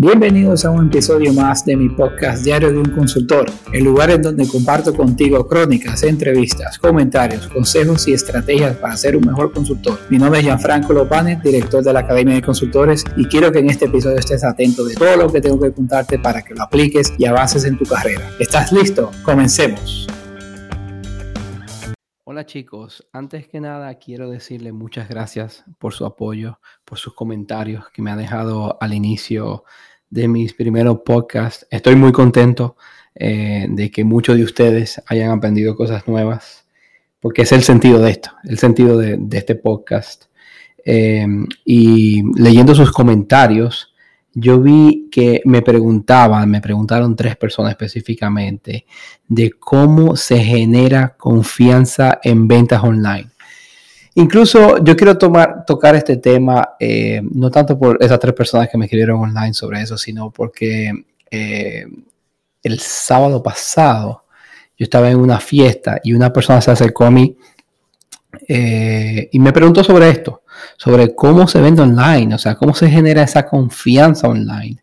Bienvenidos a un episodio más de mi podcast Diario de un Consultor, el lugar en donde comparto contigo crónicas, entrevistas, comentarios, consejos y estrategias para ser un mejor consultor. Mi nombre es Gianfranco Lopane, director de la Academia de Consultores, y quiero que en este episodio estés atento de todo lo que tengo que contarte para que lo apliques y avances en tu carrera. ¿Estás listo? Comencemos. Hola chicos, antes que nada quiero decirle muchas gracias por su apoyo, por sus comentarios que me ha dejado al inicio de mis primeros podcasts. Estoy muy contento eh, de que muchos de ustedes hayan aprendido cosas nuevas, porque es el sentido de esto, el sentido de, este podcast. Eh, y leyendo sus comentarios, yo vi que me preguntaban, me preguntaron tres personas específicamente, de cómo se genera confianza en ventas online. Incluso yo quiero tocar este tema, eh, no tanto por esas tres personas que me escribieron online sobre eso, sino porque eh, el sábado pasado yo estaba en una fiesta y una persona se acercó a mí eh, y me preguntó sobre esto, sobre cómo se vende online, o sea, cómo se genera esa confianza online.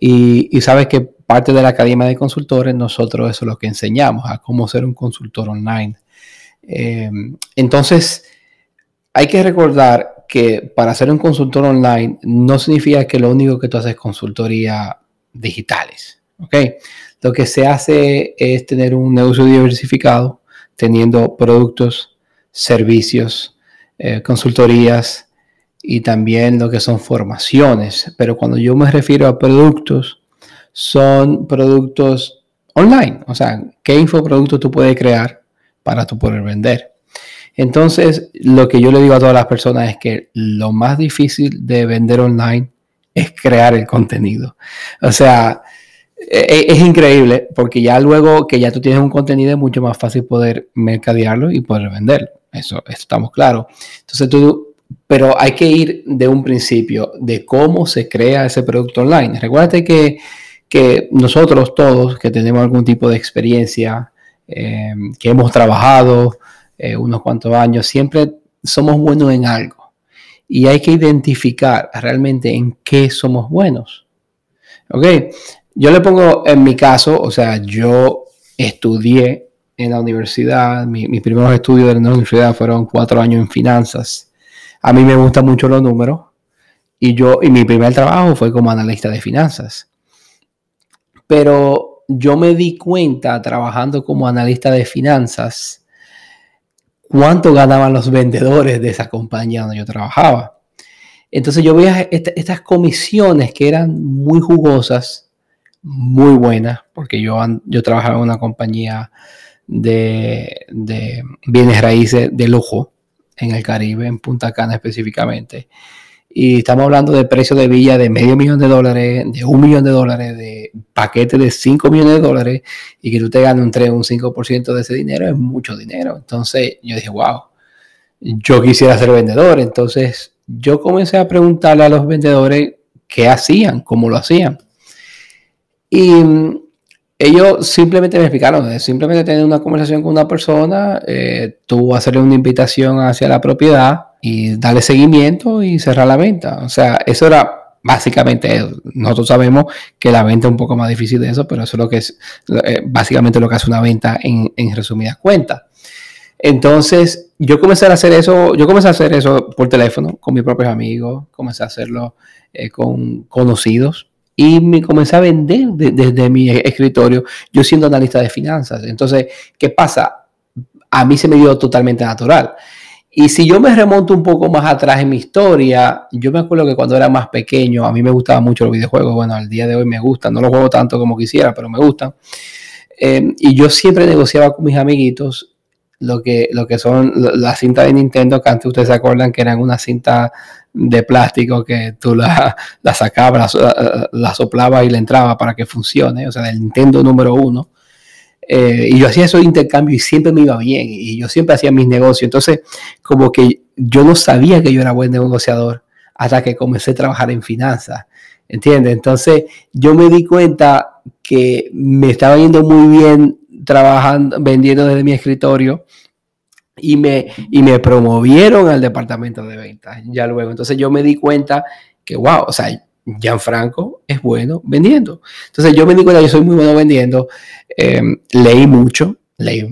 Y, sabes que parte de la Academia de Consultores, nosotros eso es lo que enseñamos, a cómo ser un consultor online. entonces, hay que recordar que para ser un consultor online no significa que lo único que tú haces es consultoría digitales. Lo que se hace es tener un negocio diversificado, teniendo productos, servicios, eh, consultorías y también lo que son formaciones. Pero cuando yo me refiero a productos, son productos online. O sea, ¿qué infoproducto tú puedes crear para tú poder vender? Entonces, lo que yo le digo a todas las personas es que lo más difícil de vender online es crear el contenido. O sea, e, e, es, increíble porque ya luego que ya tú tienes un contenido es mucho más fácil poder mercadearlo y poder venderlo. Eso, estamos claros. Entonces tú, pero hay que ir de un principio de cómo se crea ese producto online. Recuerda que, que nosotros todos que tenemos algún tipo de experiencia, eh, que hemos trabajado, eh, unos cuantos años, siempre somos buenos en algo. Y hay que identificar realmente en qué somos buenos. ¿Ok? Yo le pongo en mi caso, o sea, yo estudié en la universidad, mis primeros estudios en la universidad fueron cuatro años en finanzas. A mí me gustan mucho los números y yo, y mi primer trabajo fue como analista de finanzas. Pero yo me di cuenta trabajando como analista de finanzas cuánto ganaban los vendedores de esa compañía donde yo trabajaba. Entonces yo veía estas comisiones que eran muy jugosas, muy buenas, porque yo, yo trabajaba en una compañía de, de bienes raíces de lujo en el Caribe, en Punta Cana específicamente. Y estamos hablando de precio de villa de medio millón de dólares, de un millón de dólares, de paquete de 5 millones de dólares y que tú te ganes un 3 o un 5% de ese dinero es mucho dinero. Entonces yo dije, wow, yo quisiera ser vendedor. Entonces yo comencé a preguntarle a los vendedores qué hacían, cómo lo hacían. Y ellos simplemente me explicaron, simplemente tener una conversación con una persona, eh, tú hacerle una invitación hacia la propiedad y darle seguimiento y cerrar la venta. O sea, eso era básicamente Nosotros sabemos que la venta es un poco más difícil de eso, pero eso es lo que es eh, básicamente lo que hace una venta en, resumidas cuentas. Entonces, yo comencé a hacer eso, yo comencé a hacer eso por teléfono con mis propios amigos, comencé a hacerlo eh, con conocidos y me comencé a vender desde mi escritorio, yo siendo analista de finanzas. Entonces, ¿qué pasa? A mí se me dio totalmente natural. Y si yo me remonto un poco más atrás en mi historia, yo me acuerdo que cuando era más pequeño, a mí me gustaban mucho los videojuegos. Bueno, al día de hoy me gustan, no los juego tanto como quisiera, pero me gustan. Eh, y yo siempre negociaba con mis amiguitos lo que, lo que son las cintas de Nintendo, que antes ustedes se acuerdan que eran una cinta de plástico que tú la, la sacabas, la, la soplabas y le entraba para que funcione, o sea, del Nintendo número uno. Eh, y yo hacía esos intercambios y siempre me iba bien y yo siempre hacía mis negocios. Entonces, como que yo no sabía que yo era buen negociador hasta que comencé a trabajar en finanzas. ¿Entiendes? Entonces, yo me di cuenta que me estaba yendo muy bien trabajando, vendiendo desde mi escritorio y me, y me promovieron al departamento de ventas ya luego. Entonces, yo me di cuenta que, wow, o sea, Gianfranco es bueno vendiendo. Entonces yo me di cuenta, yo soy muy bueno vendiendo. Em, leí mucho, leí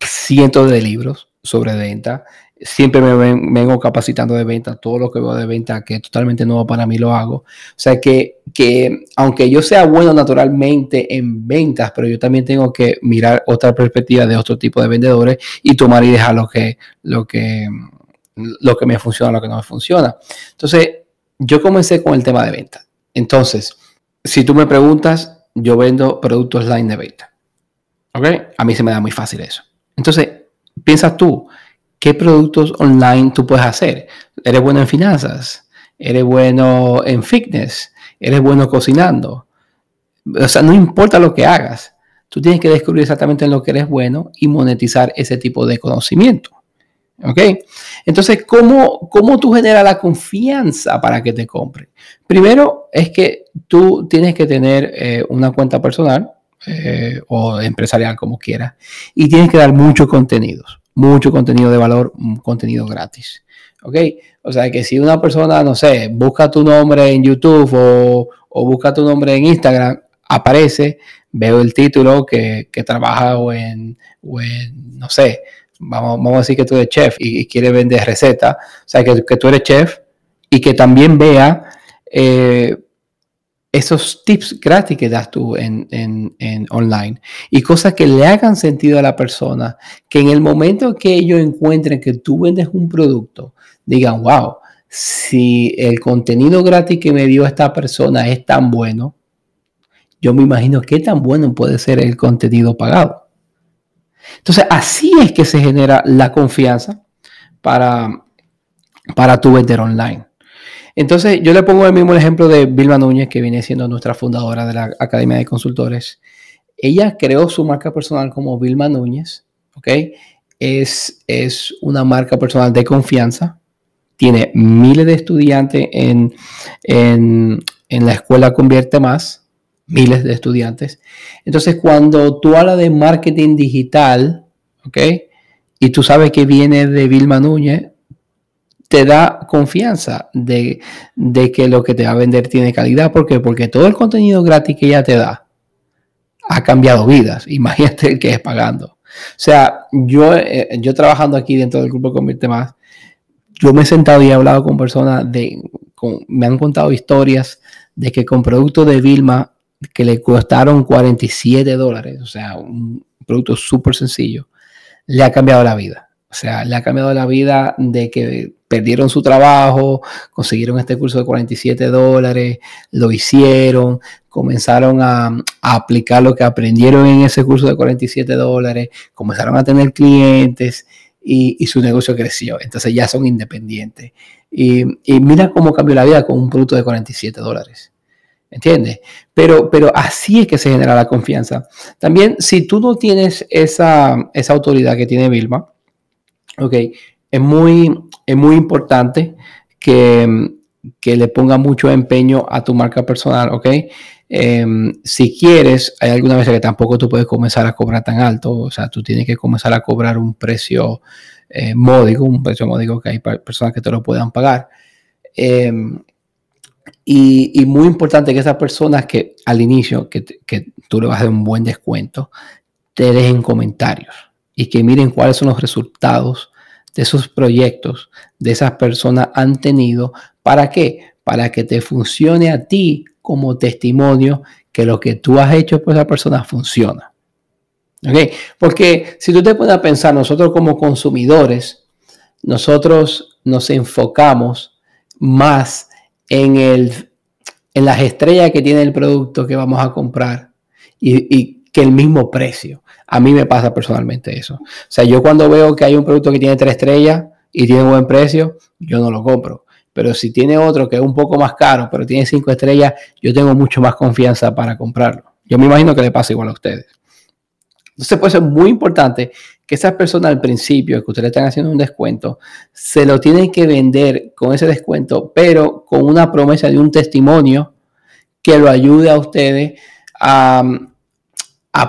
cientos de libros sobre venta. Siempre me vengo capacitando de venta. Todo lo que veo de venta que es totalmente nuevo para mí lo hago. O sea que, que aunque yo sea bueno naturalmente en ventas, pero yo también tengo que mirar otra perspectiva de otro tipo de vendedores y tomar y dejar lo que, lo que, lo que me funciona, lo que no me funciona. Entonces, yo comencé con el tema de venta. Entonces, si tú me preguntas, yo vendo productos line de venta. ¿Ok? A mí se me da muy fácil eso. Entonces, piensas tú, ¿qué productos online tú puedes hacer? ¿Eres bueno en finanzas? ¿Eres bueno en fitness? ¿Eres bueno cocinando? O sea, no importa lo que hagas. Tú tienes que descubrir exactamente en lo que eres bueno y monetizar ese tipo de conocimiento. ¿Ok? Entonces, ¿cómo, ¿cómo tú generas la confianza para que te compre? Primero es que tú tienes que tener eh, una cuenta personal eh, o empresarial, como quieras, y tienes que dar muchos contenidos, mucho contenido de valor, contenido gratis. ¿Ok? O sea, que si una persona, no sé, busca tu nombre en YouTube o, o busca tu nombre en Instagram, aparece, veo el título que, que trabaja o en, o en, no sé, vamos, a decir que tú eres chef y, quiere vender receta, o sea, que, que, tú eres chef y que también vea eh, esos tips gratis que das tú en, en, online y cosas que le hagan sentido a la persona, que en el momento que ellos encuentren que tú vendes un producto, digan, wow, si el contenido gratis que me dio esta persona es tan bueno, yo me imagino qué tan bueno puede ser el contenido pagado. Entonces, así es que se genera la confianza para, para tu vender online. Entonces, yo le pongo el mismo ejemplo de Vilma Núñez, que viene siendo nuestra fundadora de la Academia de Consultores. Ella creó su marca personal como Vilma Núñez, ¿ok? Es, es una marca personal de confianza. Tiene miles de estudiantes en, en, en la escuela Convierte Más miles de estudiantes. Entonces, cuando tú hablas de marketing digital, ¿ok? Y tú sabes que viene de Vilma Núñez, te da confianza de, que lo que te va a vender tiene calidad. ¿Por qué? Porque todo el contenido gratis que ella te da ha cambiado vidas. Imagínate el que es pagando. O sea, yo, eh, yo trabajando aquí dentro del grupo Convierte Más, yo me he sentado y he hablado con personas de, me han contado historias de que con productos de Vilma que le costaron 47 dólares, o sea, un producto súper sencillo, le ha cambiado la vida. O sea, le ha cambiado la vida de que perdieron su trabajo, consiguieron este curso de 47 dólares, lo hicieron, comenzaron a, aplicar lo que aprendieron en ese curso de 47 dólares, comenzaron a tener clientes y, su negocio creció. Entonces ya son independientes. Y, y mira cómo cambió la vida con un producto de 47 dólares. ¿Entiendes? Pero, pero así es que se genera la confianza. También, si tú no tienes esa, esa autoridad que tiene Vilma, ok, es muy, es muy importante que, que le ponga mucho empeño a tu marca personal, ok. Em, si quieres, hay alguna vez que tampoco tú puedes comenzar a cobrar tan alto, o sea, tú tienes que comenzar a cobrar un precio eh, módico, un precio módico que hay personas que te lo puedan pagar. Em, y, muy importante que esas personas que al inicio, que, tú le vas a dar un buen descuento, te dejen comentarios y que miren cuáles son los resultados de esos proyectos de esas personas han tenido. ¿Para qué? Para que te funcione a ti como testimonio que lo que tú has hecho por esa persona funciona. Porque si tú te pones a pensar, nosotros como consumidores, nosotros nos enfocamos más en, el, en las estrellas que tiene el producto que vamos a comprar y, que el mismo precio. A mí me pasa personalmente eso. O sea, yo cuando veo que hay un producto que tiene tres estrellas y tiene buen precio, yo no lo compro. Pero si tiene otro que es un poco más caro, pero tiene cinco estrellas, yo tengo mucho más confianza para comprarlo. Yo me imagino que le pasa igual a ustedes. Entonces, puede ser muy importante que esas personas al principio, que ustedes están haciendo un descuento, se lo tienen que vender con ese descuento, pero con una promesa de un testimonio que lo ayude a ustedes a,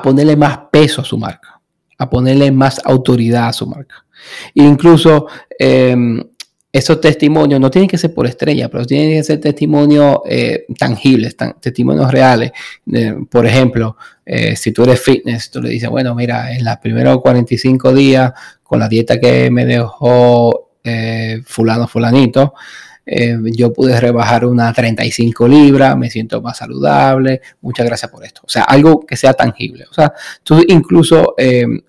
ponerle más peso a su marca, a ponerle más autoridad a su marca. incluso em, esos testimonios no tienen que ser por estrella, pero tienen que ser testimonios eh, tangibles, testimonios reales. por ejemplo, eh, si tú eres fitness, tú le dices, bueno, mira, en los primeros 45 días, con la dieta que me dejó eh, fulano, fulanito, yo pude rebajar una 35 libras, me siento más saludable, muchas gracias por esto. O sea, algo que sea tangible. O sea, tú incluso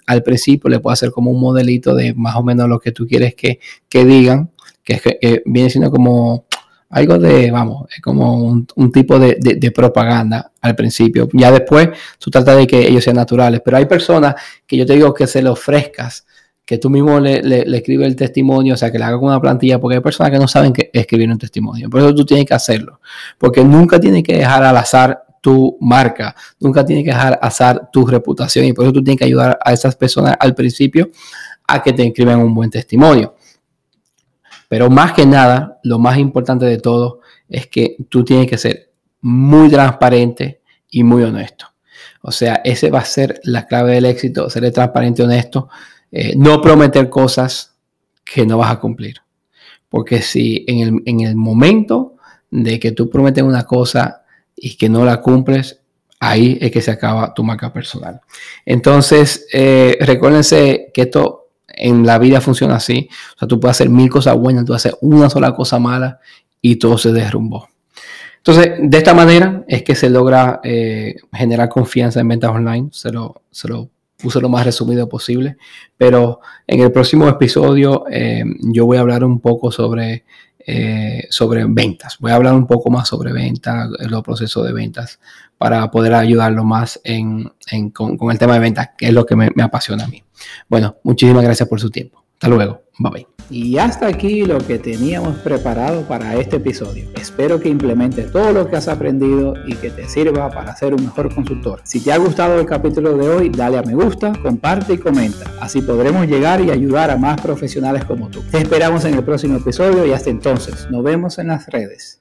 al principio le puedes hacer como un modelito de más o menos lo que tú quieres que, que digan que, viene siendo como algo de, vamos, es como un, tipo de, propaganda al principio. Ya después tú tratas de que ellos sean naturales, pero hay personas que yo te digo que se le ofrezcas, que tú mismo le, le, escribes el testimonio, o sea, que le hagas una plantilla, porque hay personas que no saben que escribir un testimonio. Por eso tú tienes que hacerlo, porque nunca tienes que dejar al azar tu marca, nunca tienes que dejar al azar tu reputación y por eso tú tienes que ayudar a esas personas al principio a que te escriban un buen testimonio. Pero más que nada, lo más importante de todo es que tú tienes que ser muy transparente y muy honesto. O sea, ese va a ser la clave del éxito, ser transparente y honesto, eh, no prometer cosas que no vas a cumplir. Porque si en el, en el momento de que tú prometes una cosa y que no la cumples, ahí es que se acaba tu marca personal. Entonces, eh, recuérdense que esto en la vida funciona así. O sea, tú puedes hacer mil cosas buenas, tú hacer una sola cosa mala y todo se derrumbó. Entonces, de esta manera es que se logra eh, generar confianza en ventas online. Se lo, se lo, puse lo más resumido posible. Pero en el próximo episodio eh, yo voy a hablar un poco sobre, eh, sobre ventas. Voy a hablar un poco más sobre ventas, los procesos de ventas, para poder ayudarlo más en, con, el tema de ventas, que es lo que me apasiona a mí. Bueno, muchísimas gracias por su tiempo. Hasta luego. Bye bye. Y hasta aquí lo que teníamos preparado para este episodio. Espero que implementes todo lo que has aprendido y que te sirva para ser un mejor consultor. Si te ha gustado el capítulo de hoy, dale a me gusta, comparte y comenta. Así podremos llegar y ayudar a más profesionales como tú. Te esperamos en el próximo episodio y hasta entonces, nos vemos en las redes.